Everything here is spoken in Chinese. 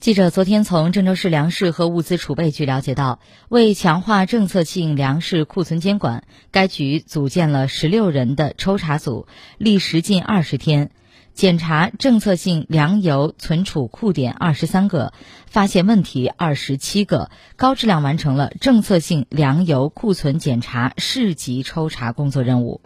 记者昨天从郑州市粮食和物资储备局了解到为强化政策性粮食库存监管该局组建了十六人的抽查组历时近二十天检查政策性粮油存储库点二十三个发现问题二十七个高质量完成了政策性粮油库存检查市级抽查工作任务。